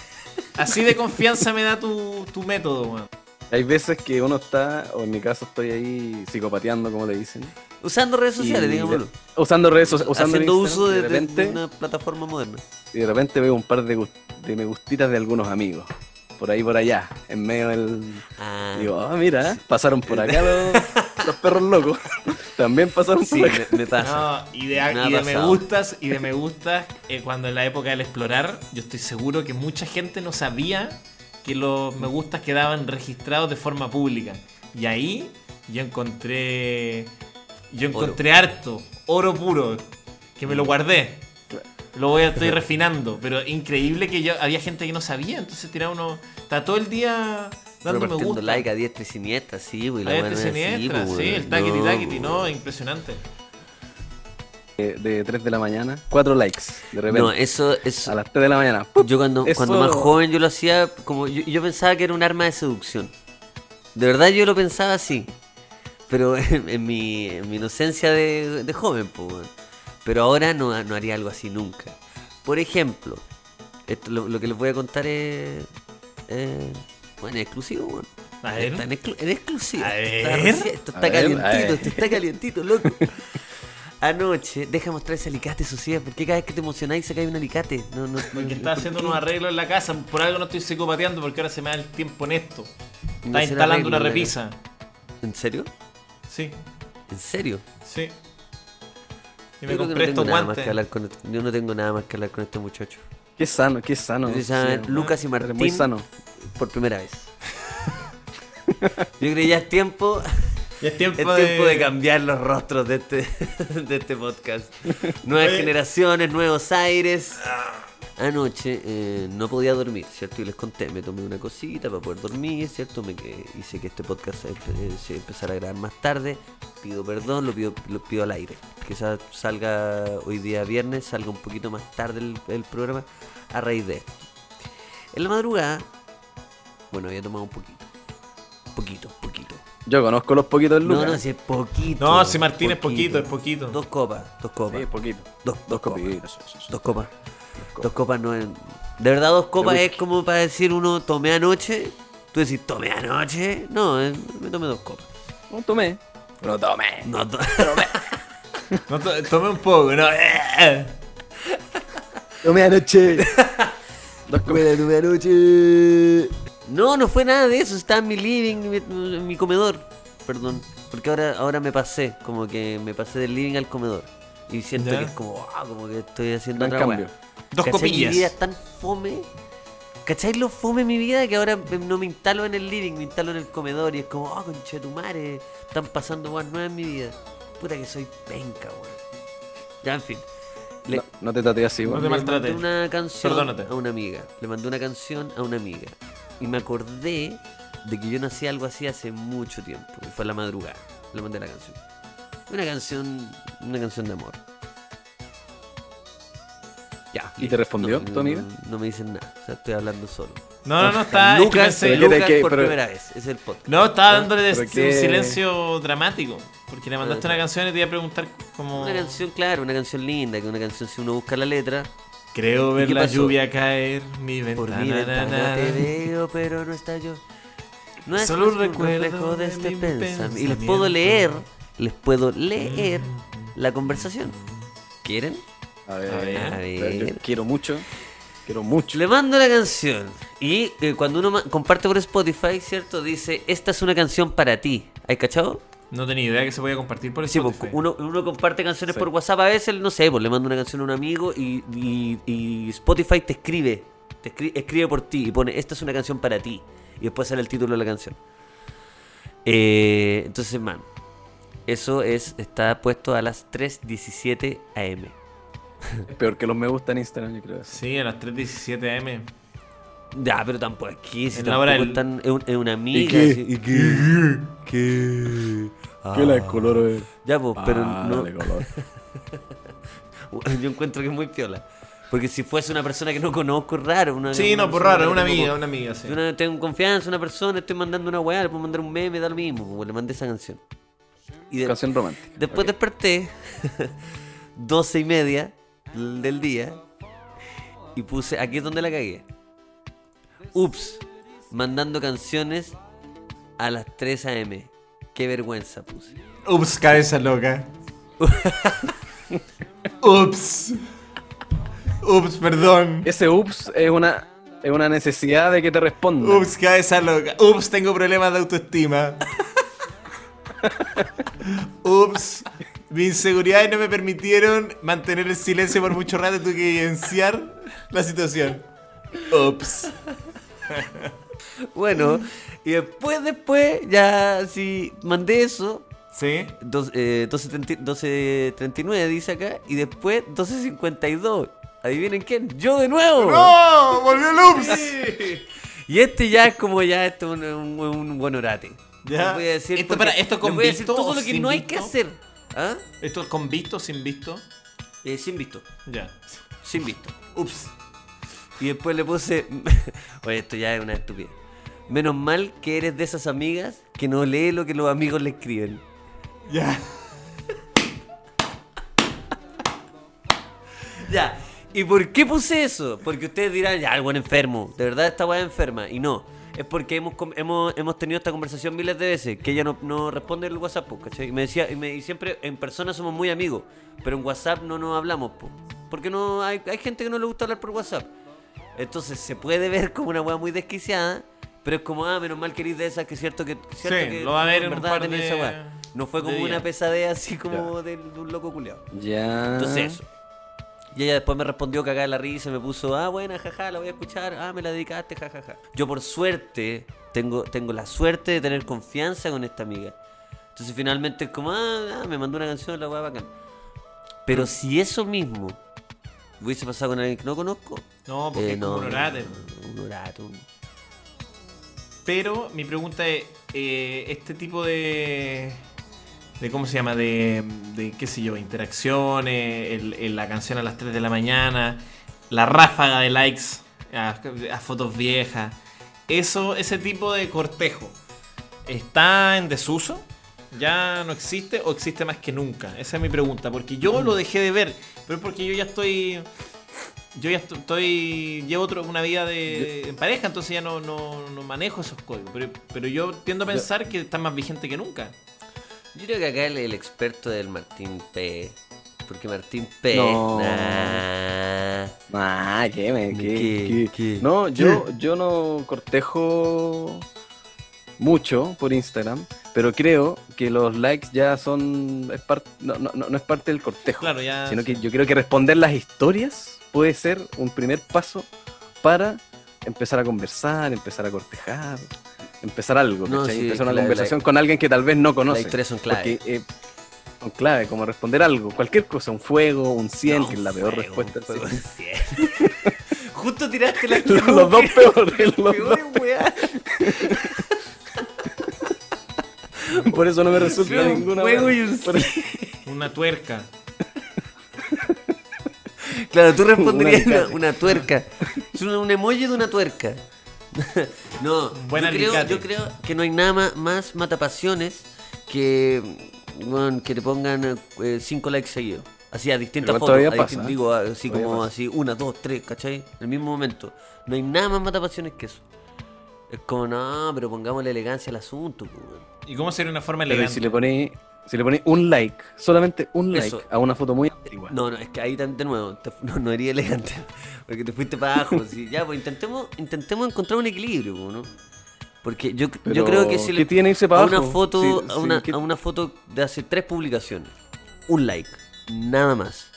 Así de confianza me da tu, tu método, weón.
Hay veces que uno está, o en mi caso estoy ahí psicopateando, como le dicen.
Usando redes sociales, digámoslo.
Usando redes sociales,
Haciendo uso de,
de
de-
repente,
de una plataforma moderna.
y de repente veo un par de, gust- de me gustitas de algunos amigos. Por ahí, por allá, en medio del...
Ah,
Digo, ah, mira, pasaron por acá los, los perros locos. También pasaron
sí,
por acá.
me, me pasa.
No, y de,
Me
y de me gustas, y de me gustas, eh, cuando en la época del explorar, yo estoy seguro que mucha gente no sabía que los me gustas quedaban registrados de forma pública. Y ahí yo encontré. Yo encontré harto, oro puro, que me lo guardé. Lo voy a, estoy refinando, pero increíble que yo había gente que no sabía, entonces tiraba uno. Está todo el día dando me
Repartiendo
gusta.
like a diestra y siniestra, sí, güey.
La gente siniestra, sí, el taquiti taquiti, no, impresionante.
de, de 3 de la mañana, 4 likes. De repente.
No, eso, eso
a las 3 de la mañana. ¡pup!
yo cuando,
Eso-
cuando más joven yo lo hacía como yo, yo pensaba que era un arma de seducción. De verdad yo lo pensaba así. Pero en, en mi, en mi inocencia de, de joven, pues. weón. Pero ahora no, no haría algo así nunca. Por ejemplo, esto, lo, lo que les voy a contar es. eh, bueno, es exclusivo, weón.
A ver.
Está en, exclu- en exclusiva.
A
Está
ver.
recién- esto está
a
calientito,
ver.
esto está calientito, loco. Anoche, deja mostrar ese alicate, Sociedad. ¿Por qué cada vez que te emocionáis se cae un alicate? No, no,
Porque
no-
está
¿por
haciendo
qué?
unos arreglos en la casa. Por algo no estoy psicopateando porque ahora se me da el tiempo en esto. Está instalando una repisa.
¿En serio?
Sí,
¿En serio?
sí. Y
Yo
me
creo que
compré
no tengo
estos
nada más
guantes.
que hablar con este- Yo no tengo nada más que hablar con este muchacho.
Qué sano, qué sano. Sí,
Lucas y Martín.
Muy sano.
Por primera vez. Yo creo que ya es tiempo.
Ya es tiempo,
Es
de...
tiempo de cambiar los rostros de este, de este podcast. Nuevas
Oye.
generaciones, nuevos aires. Anoche eh, no podía dormir, ¿cierto? Y les conté, me tomé una cosita para poder dormir, ¿cierto? Me que, hice que este podcast se, empe- se empezara a grabar más tarde. Pido perdón, lo pido, lo pido al aire. Quizás salga hoy día viernes, salga un poquito más tarde el, el programa a raíz de esto. En la madrugada, bueno, había tomado un poquito. Poquito, poquito.
Yo conozco los poquitos de
No,
Lucas.
no, si es poquito.
No, si Martín es poquito, es poquito.
Dos copas, dos copas.
Sí, poquito.
Dos,
Dos
copas.
copitas.
Dos copas. Dos copas no es. De verdad, dos copas es como para decir uno tomé anoche. Tú decís, tomé anoche. No, eh, me tomé dos copas.
No tomé. No tomé.
No, to-
No, to- tomé un poco, no. eh.
Tomé anoche. Dos copitas.
tomé anoche. No, no fue nada de eso. Estaba en mi living, en mi, comedor. Perdón. Porque ahora, ahora me pasé. Como que me pasé del living al comedor. Y siento
Ya.
que es como, ah, como que estoy haciendo
Gran
otra
cambio.
wea.
Dos
¿Cachai?
copillas.
Mi vida es tan fome. ¿Cachai lo fome mi vida? Que ahora no me instalo en el living, me instalo en el comedor y es como, oh, concha de tu madre, están pasando cosas nuevas en mi vida. Puta que soy penca, weón. Ya, en fin. Le,
No, no te tateas así,
No
weón.
te
le
maltrates.
mandé una canción
Perdónate.
a una amiga. Le mandé una canción a una amiga. Y me acordé de que yo no hacía algo así hace mucho tiempo. Y fue a la madrugada. Le mandé la canción. Una canción. Una canción de amor. Ya.
¿Y te respondió tu amiga?
No, no me dicen nada. O sea, estoy hablando solo.
No, no, no, está. es que
Lucas,
pensé-
pero ¿qué te-
Lucas por
pero-
primera vez. Es el podcast.
No, estaba dándole
¿Pero
des-
qué?
un silencio dramático. Porque le mandaste
Ah,
una canción y te iba a preguntar como.
Una canción, claro, una canción linda. Que una canción, si uno busca la letra.
Creo ver la
pasó?
lluvia caer, mi
Por
ventana.
mi ventana
na, na.
te veo, pero no está yo. No es
Solo un recuerdo
reflejo de
de
este
mi
pensamiento. Y les puedo leer, les puedo leer la conversación. ¿Quieren?
A ver,
A ver.
A ver.
Yo quiero mucho. Quiero mucho.
Le mando la canción. Y eh, cuando uno comparte por Spotify, ¿cierto? Dice, esta es una canción para ti. ¿Hay cachado?
No tenía idea que se podía compartir por
Sí, pues,
Spotify.
uno, uno comparte canciones
Sí.
por WhatsApp a veces, no sé, pues le mando una canción a un amigo y, y- y Spotify te escribe, te escri- escribe por ti y pone, esta es una canción para ti. Y después sale el título de la canción. Eh, entonces, man, eso es está puesto a las 3.17 am.
Es peor que los me gusta en Instagram, yo creo.
Sí, a las 3.17 am.
Ya, pero tampoco aquí, si
En la
tampoco
hora del-
están- es, un- es una amiga.
qué?
así, ¿Y qué? ¿Qué?
¿Qué la
Ah.
color es?
Ya, pues, pero
Ah,
no,
dale color.
Yo encuentro que es muy piola. Porque si fuese una persona que no conozco, es raro. Una,
Sí,
una
no, por
persona
raro, es una amiga, una amiga, sí.
No tengo confianza en una persona, estoy mandando una weá, le puedo mandar un meme, da lo mismo, pues, le mandé esa canción. Y de-
Canción romántica.
después
Ok.
desperté, 12 y media del día, y puse, aquí es donde la cagué. Ups, mandando canciones a las 3 a.m. Qué vergüenza puse.
Ups, cabeza loca. Ups. Ups, perdón.
Ese ups es una, es una necesidad de que te respondan.
Ups, cabeza loca. Ups, tengo problemas de autoestima. Ups, mi inseguridad no me permitieron mantener el silencio por mucho rato. Tuve que evidenciar la situación. Ups.
Bueno, y después, después, ya sí, mandé eso.
¿Sí?
Dos- eh, 12.30 12.39 dice acá. Y después 12.52. ¿Adivinen quién? ¡Yo de nuevo!
¡No! ¡Volvió el ups!
Y este ya es como ya esto es un, un, un buen orate.
Ya.
Voy a decir
Esto, para, ¿esto con
voy a decir todo lo que no hay
visto?
que hacer. ¿Ah?
¿Esto con visto sin visto?
Eh, sin visto.
Ya.
Sin visto. Ups. Y después le puse. Oye, esto ya es una estupidez. Menos mal que eres de esas amigas que no lee lo que los amigos le escriben.
Ya.
Ya. ¿Y por qué puse eso? Porque ustedes dirán, ya, el buen enfermo. De verdad esta weá es enferma. Y no. Es porque hemos, hemos, hemos tenido esta conversación miles de veces. Que ella no, no responde el WhatsApp, po, ¿cachai? Y me decía, y, me, y siempre en persona somos muy amigos. Pero en WhatsApp no nos hablamos, po. Porque no hay, hay gente que no le gusta hablar por WhatsApp. Entonces se puede ver como una weá muy desquiciada. Pero es como, ah, menos mal que eres de esas, que es cierto que. cierto
Sí,
que
lo va a ver
en
un par de-
esa weá. No fue como una pesadez así como de, de un loco culeado.
Ya.
Entonces eso. Y ella después me respondió cagada de la risa y me puso, ah, buena, jaja, la voy a escuchar, ah, me la dedicaste, jajaja. Yo por suerte, tengo, tengo la suerte de tener confianza con esta amiga. Entonces finalmente es como, ah, ah, me mandó una canción, la weá bacán. Pero si eso mismo hubiese pasado con alguien que no conozco,
No, porque
eh,
es como un orate.
Un orate, un-
Pero mi pregunta es, eh, este tipo de... de ¿Cómo se llama? De, de qué sé yo, interacciones, el- el- la canción a las 3 de la mañana, la ráfaga de likes a, a fotos viejas. Eso, ese tipo de cortejo, ¿está en desuso? ¿Ya no existe o existe más que nunca? Esa es mi pregunta, porque yo lo dejé de ver, pero es porque yo ya estoy... Yo ya esto- estoy. Llevo otro, una vida de en pareja, entonces ya no, no, no manejo esos códigos. Pero, pero yo tiendo a pensar que está más vigente que nunca.
Yo creo que acá el, el experto del Martín P. Porque Martín P.
No.
nah.
Ah, ¿qué, me, qué,
¿Qué?
qué?
¿Qué?
No, yo, yo no cortejo mucho por Instagram, pero creo que los likes ya son. Es par- no, no, no no es parte del cortejo.
Claro, ya.
sino que yo creo que responder las historias puede ser un primer paso para empezar a conversar, empezar a cortejar, empezar algo,
No,
¿cachai?
sí,
empezar una conversación
la-
con alguien que tal vez no conoce.
Las historias son clave.
Porque, eh, son clave, como responder algo, cualquier cosa, un fuego, un 100,
No,
que es la peor
fuego,
respuesta.
un fuego,
sí.
un cien. Justo tiraste la
los, los dos peores, los dos.
peores, weá.
Por eso no me resulta
Un
ninguna.
fuego y un
Por-
Una tuerca.
Claro, tú responderías una tuerca. Es un, un emoji de una tuerca. no,
Buen
yo creo, yo creo que no hay nada más matapasiones que, bueno, que te pongan 5 likes seguidos. Así a distintas
Pero
fotos.
todavía
a
pasa,
distin-
¿eh?
Digo, así
Todavía
como
pasa.
así, una, dos, tres, ¿cachai? En el mismo momento. No hay nada más matapasiones que eso. Es como, no, pero pongámosle elegancia al asunto. pues.
¿Y cómo sería una forma
Pero ¿y
elegante?
si le pones si le pones un like, solamente un like
Eso.
a una foto muy antigua.
No, no, es que ahí también de nuevo, te- no, no eres elegante. Porque te fuiste para abajo. Ya, pues intentemos, intentemos encontrar un equilibrio, pues, ¿no? Porque yo, yo creo que si
¿qué
le
tiene irse para
a una
abajo?
foto,
Sí,
a, una,
¿qué-
a una foto de hace tres publicaciones, un like, nada más.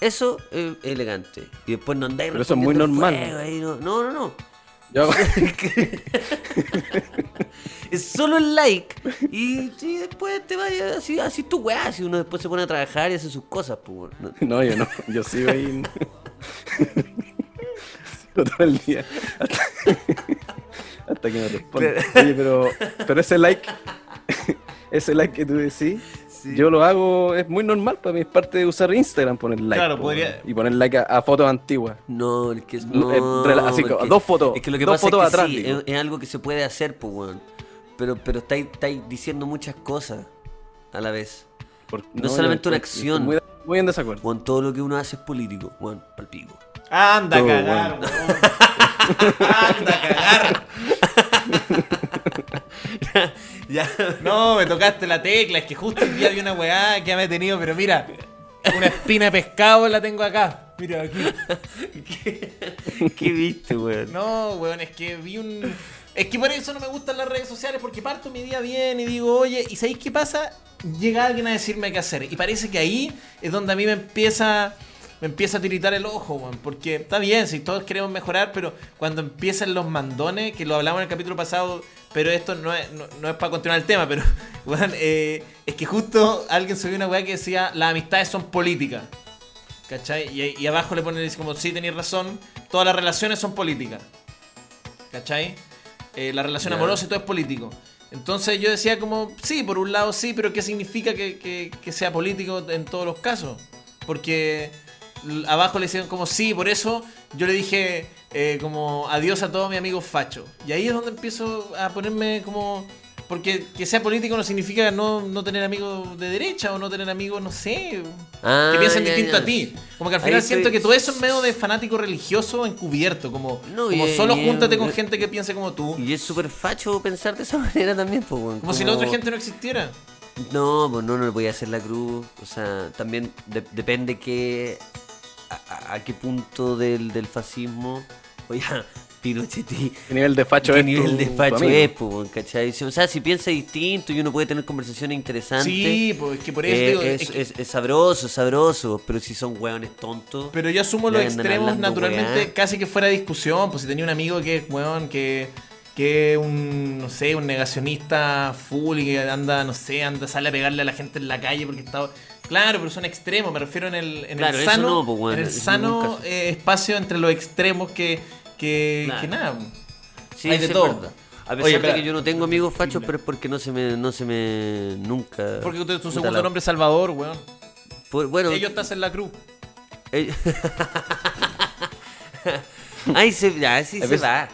Eso es elegante. Y después no andáis
Pero eso es muy normal.
fuego ahí, no, no, no. no. Es solo el like. Y, y después te vayas así, así tu weá. Si uno después se pone a trabajar y hace sus cosas, pues. ¿no?
No, yo no, yo sigo ahí. sigo todo el día. Hasta, hasta que me responda. Oye, pero, pero ese like, ese like que tú decís, yo lo hago, es muy normal para mí, es parte de usar Instagram poner like.
Claro,
po,
podría-
Y poner like a, a fotos antiguas.
No, es que es-
No, eh, así
es
como
que-
dos fotos,
Es que lo que
dos
pasa
fotos
es que
atrás,
sí, es, es algo que se puede hacer, pues, weón. Pero, pero estáis, diciendo muchas cosas a la vez.
Por-
No solamente
yo
una acción.
Muy, muy en desacuerdo.
Weón, todo lo que uno hace es político, weón, palpico.
Anda a
Todo
cagar, weón. Anda a cagar.
ya,
No, me tocaste la tecla. Es que justo el día vi una weá que ya me he tenido, pero mira, una espina de pescado la tengo acá. Mira aquí.
¿qué viste, weón?
No, weón, es que vi un. Es que por eso no me gustan las redes sociales, porque parto mi día bien y digo, oye, ¿y sabéis qué pasa? Llega alguien a decirme qué hacer. Y parece que ahí es donde a mí me empieza. Me empieza a tiritar el ojo, weón. Porque está bien, si todos queremos mejorar, pero cuando empiezan los mandones, que lo hablamos en el capítulo pasado, pero esto no es, no, no es para continuar el tema, pero, weón, eh, es que justo alguien subió una weá que decía, las amistades son políticas. ¿Cachai? Y, y abajo le ponen dice como, sí, tenéis razón, todas las relaciones son políticas. ¿Cachai? Eh, la relación amorosa y todo es político. Entonces yo decía como, sí, por un lado sí, pero ¿qué significa que, que- que sea político en todos los casos? Porque abajo le decían como sí, por eso yo le dije eh, como adiós a todos mis amigos fachos. Y ahí es donde empiezo a ponerme como... Porque que sea político no significa no, no tener amigos de derecha o no tener amigos, no sé,
Ah,
que piensen
ya,
distinto
ya.
a ti. Como que al
Ahí
final
estoy-
siento que todo eso es medio de fanático religioso encubierto, como,
No,
como solo júntate con gente que piense como tú.
Y es súper facho pensar de esa manera también, pues.
Como si la otra gente no existiera.
No, pues no, no le voy a hacer la cruz. O sea, también de- depende que a, qué punto del, del fascismo. Oiga, Pinochetti.
¿Qué nivel de facho
¿Qué
es
nivel
tu-
de facho es, pues. O sea, si piensa distinto y uno puede tener conversaciones interesantes.
Sí, pues es que por eso
eh,
digo,
es,
es que-
es- es sabroso, es sabroso. Pero si son hueones tontos.
Pero yo asumo
Ya
los extremos naturalmente casi que fuera discusión. Pues si tenía un amigo que es weón, que que es un, no sé, un negacionista full y que anda, no sé, anda, sale a pegarle a la gente en la calle porque está... Claro, pero son extremos, me refiero en el, en
Claro,
el sano,
no, pues,
en el sano eh, espacio entre los extremos que, que, nada.
Sí,
hay de todo.
verdad. A pesar
Oye,
de
espera.
que yo no tengo amigos fachos, pero es porque no se me, no se me nunca.
Porque tu, tu segundo
la-
nombre es Salvador, weón.
Por- bueno,
Ellos estás en la cruz.
Ell- Ay, se, ya, sí, se va.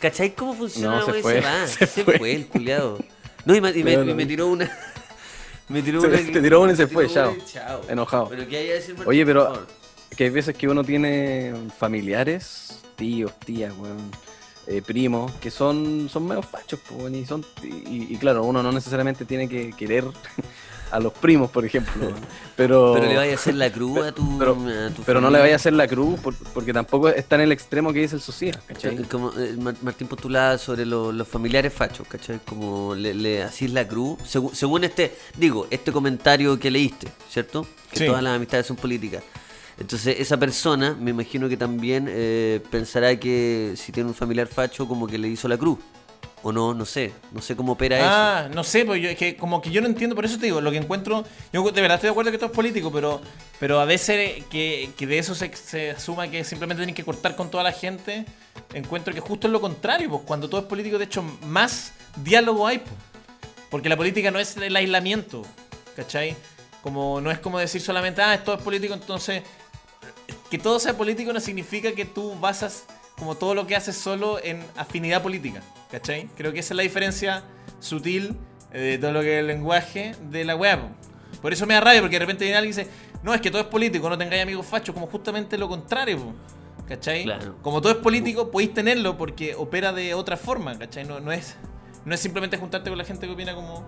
¿Cachai cómo funciona
No, se fue,
Se va.
se
Se,
fue.
fue. el culiado. No, y, me, y me-
Pero
y
no.
me tiró una. Me tiró
Se-
una.
te tiró una y se fue, chao. Enojado.
Pero que haya decir Martín,
Oye,
por
pero
favor.
que hay veces que uno tiene familiares, tíos, tías, weón, eh, primos, que son, son medio fachos, po, y, son, y, y claro, uno no necesariamente tiene que querer a los primos, por ejemplo, pero...
Pero le vaya a hacer la cruz a tu.
pero,
a tu
pero no le vaya a hacer la cruz por- porque tampoco está en el extremo que dice el ¿cachai?
Eh, Como eh, Mar- Martín postulaba sobre lo- los familiares fachos, ¿cachai? Como le, le hacís la cruz. Según este, digo, este comentario que leíste, ¿cierto? Que
Sí.
todas las amistades son políticas. Entonces, esa persona, me imagino que también eh, pensará que si tiene un familiar facho, como que le hizo la cruz. O no, no sé. No sé cómo opera eso.
Ah, no sé, pues yo, es que como que yo no entiendo, por eso te digo, lo que encuentro, yo de verdad estoy de acuerdo que todo es político, pero, pero a veces que, que de eso se, se asuma que simplemente tienen que cortar con toda la gente, encuentro que justo es lo contrario, pues cuando todo es político, de hecho, más diálogo hay, pues. porque la política no es el aislamiento, ¿cachai? Como no es como decir solamente, ah, esto es político, entonces que todo sea político no significa que tú basas como todo lo que haces solo en afinidad política, ¿cachai? Creo que esa es la diferencia sutil eh, de todo lo que es el lenguaje de la web. Por eso me da rabia, porque de repente viene alguien y dice, no, es que todo es político, no tengáis amigos fachos, como justamente lo contrario, po, ¿cachai?
Claro.
Como todo es político, podéis tenerlo porque opera de otra forma, ¿cachai? No, no, es, no es simplemente juntarte con la gente que opina como...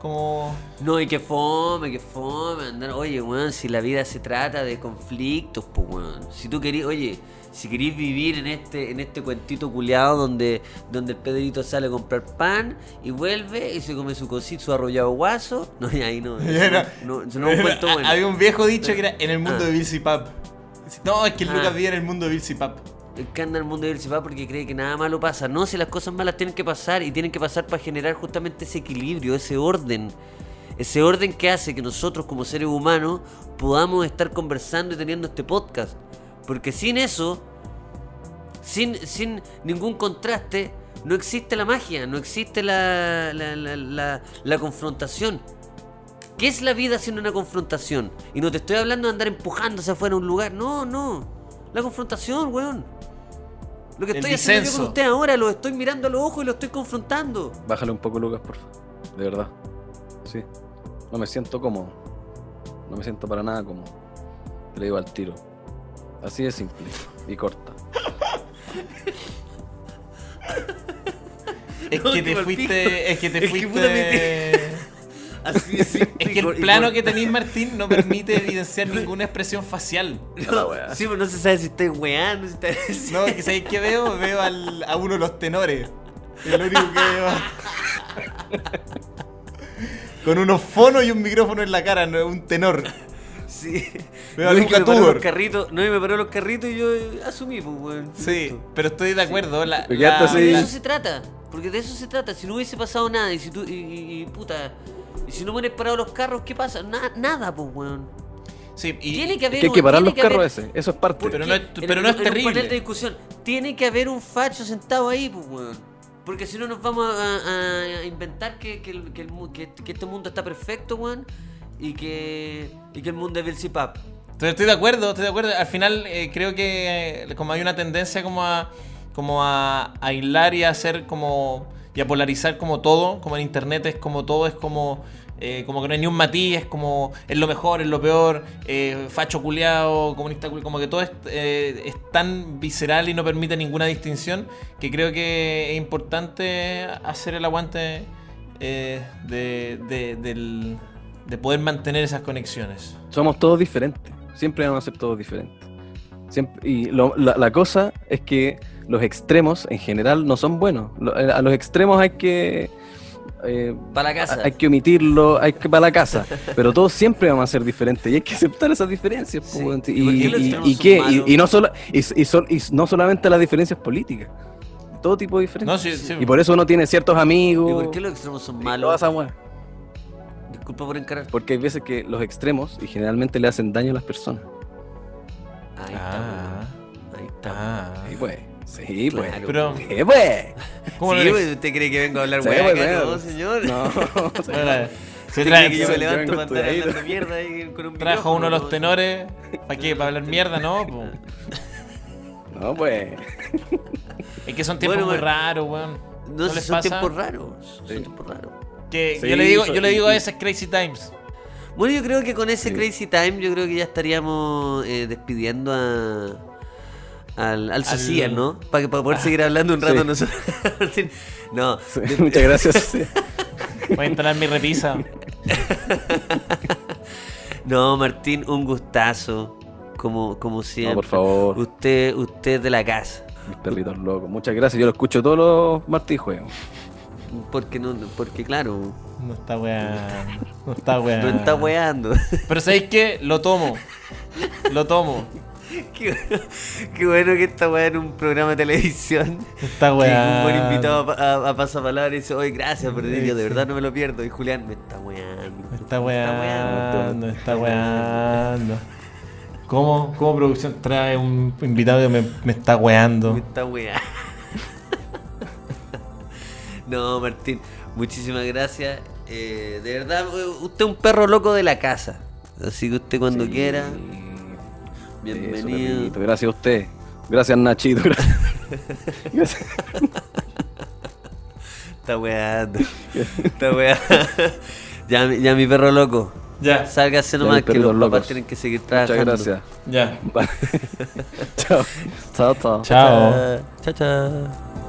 como
No, y que fome, que fome. Andar. Oye, weón, si la vida se trata de conflictos, pues, weón. Si tú querís, oye, si querís vivir en este, en este cuentito culeado donde, donde el Pedrito sale a comprar pan y vuelve y se come su cosito, su arrollado guaso. No, y ahí no.
Era-
no, no, no es un cuento
Ha-
bueno.
Había un viejo dicho que era en el mundo
Ah.
de Bill Pap. No, es que el
Ah.
Lucas vive en el mundo de Bill Pap.
El que anda el mundo de él se va porque cree que nada malo pasa. No, si las cosas malas tienen que pasar y tienen que pasar para generar justamente ese equilibrio, ese orden. Ese orden que hace que nosotros como seres humanos podamos estar conversando y teniendo este podcast. Porque sin eso, sin, sin ningún contraste, no existe la magia, no existe la- la confrontación. ¿Qué es la vida sin una confrontación? Y no te estoy hablando de andar empujándose afuera a un lugar. No, no. La confrontación, weón. Lo que
El
estoy haciendo yo con usted ahora, lo estoy mirando a los ojos y lo estoy confrontando.
Bájale un poco, Lucas, por favor. De verdad. Sí. No me siento cómodo. No me siento para nada cómodo. Te lo digo al tiro. Así de simple y corta.
Es
No,
que
que
te fuiste. Es que te
Es que puta,
fuiste.
Así de simple
Es que el plano que tenéis, Martín, no permite evidenciar ninguna expresión facial.
No, sí, pero no se sabe si está weando, si está...
No, que sabéis qué veo? Veo al- a uno de los tenores. Es lo único que veo. Con unos fonos y un micrófono en la cara, no es un tenor.
Sí.
Veo a
No, que me paró los carritos, no, y me paró los carritos y yo asumí, pues, weón.
Sí,
Listo.
pero estoy de acuerdo. La, la-
Porque de eso se trata. Porque de eso se trata. Si no hubiese pasado nada y si tú. Y, y- y, puta. Y si no hubieran parado los carros, ¿qué pasa? Na- nada, pues, weón.
Sí, y,
Tiene que haber
hay
un-
que parar los carros
haber-
ese. Eso es parte.
Pero no es- pero no es
en un panel
terrible.
de discusión. Tiene que haber un facho sentado ahí, pues, weón. Porque si no nos vamos a, a inventar que, que, el- que el mu- que- que este mundo está perfecto, weón. Y que, y que el mundo es Belzipap.
Estoy, estoy de acuerdo, estoy de acuerdo. Al final eh, creo que eh, como hay una tendencia como a como a, a aislar y a hacer como y a polarizar como todo, como en internet es como todo es como eh, como que no hay ni un matiz, es como es lo mejor, es lo peor, eh, facho culiao, comunista culiao, como que todo es, eh, es tan visceral y no permite ninguna distinción que creo que es importante hacer el aguante eh, de, de- poder mantener esas conexiones.
Somos todos diferentes. Siempre vamos a ser todos diferentes. Y lo- la cosa es que los extremos en general no son buenos. Lo- A los extremos hay que. eh,
Para la casa.
Hay que omitirlo, hay que para la casa. Pero todos siempre vamos a ser diferentes y hay que aceptar esas diferencias.
Sí. ¿Y
Y,
qué
y- y qué? Y, y no solo, y, y sol- y no solamente las diferencias políticas. Todo tipo de diferencias.
No, sí, sí.
Y por eso uno tiene ciertos amigos.
¿Y por qué los extremos son
y
malos? Disculpa por encarar.
Porque hay veces que los extremos y generalmente le hacen daño a las personas.
Ahí
Ah,
está. Ahí está.
ah.
Sí, pues. Sí, pues.
Claro.
Pero,
Sí, pues.
¿cómo
sí,
lo
pues, ¿Usted cree que vengo a hablar
Sí,
weá
pues,
acá? No, señor.
No,
Se
¿Usted
trae-
que yo me levanto para andar
estudiado.
hablando mierda ahí con un
Trajo uno de los tenores. ¿Para qué? ¿Para hablar mierda? No, po.
no, pues.
Es que son tiempos
Bueno,
muy raros, weón.
No,
¿No
si
les
son
pasa?
tiempos raros. Son tiempos raros.
Que
Sí,
yo le digo, yo le digo
y-
a veces Crazy Times.
Bueno, yo creo que con ese
Sí.
Crazy Time, yo creo que ya estaríamos eh, despidiendo a. Al, al Socias, ¿no? Para que para poder seguir hablando un rato
Sí.
nosotros. no,
Sí, muchas gracias.
Voy a instalar mi repisa.
no, Martín, un gustazo. Como, como siempre.
por favor.
Usted, usted es de la casa.
Mis perritos locos. Muchas gracias. Yo lo escucho todos los martes y juegos.
Porque no, porque claro,
No está weando. No está weando.
no está weando.
Pero ¿sabéis qué? Lo tomo. Lo tomo.
qué, qué bueno que esta weá en un programa de televisión.
Está
Que un buen invitado a, a, a pasapalabra y dice, oye, gracias por yo de verdad no me lo pierdo. Y Julián, me está weando.
Está weando. Está weando. ¿Cómo, ¿Cómo producción trae un invitado que me, me está
Me
weando?
está weando. no, Martín, muchísimas gracias. Eh, de verdad, eh, usted es un perro loco de la casa. Así que usted cuando
Sí.
quiera, bienvenido.
perrito. Gracias a usted. Gracias, Nachito. Gracias. Gracias.
Está weando. Está weando. ya, mi- ya mi perro loco.
Ya,
Sálgase nomás que los
perritos
papás
locos.
tienen que seguir
Muchas
trabajando.
gracias.
ya.
Vale. chao. Chao, chao.
Chao.
Chao, chao.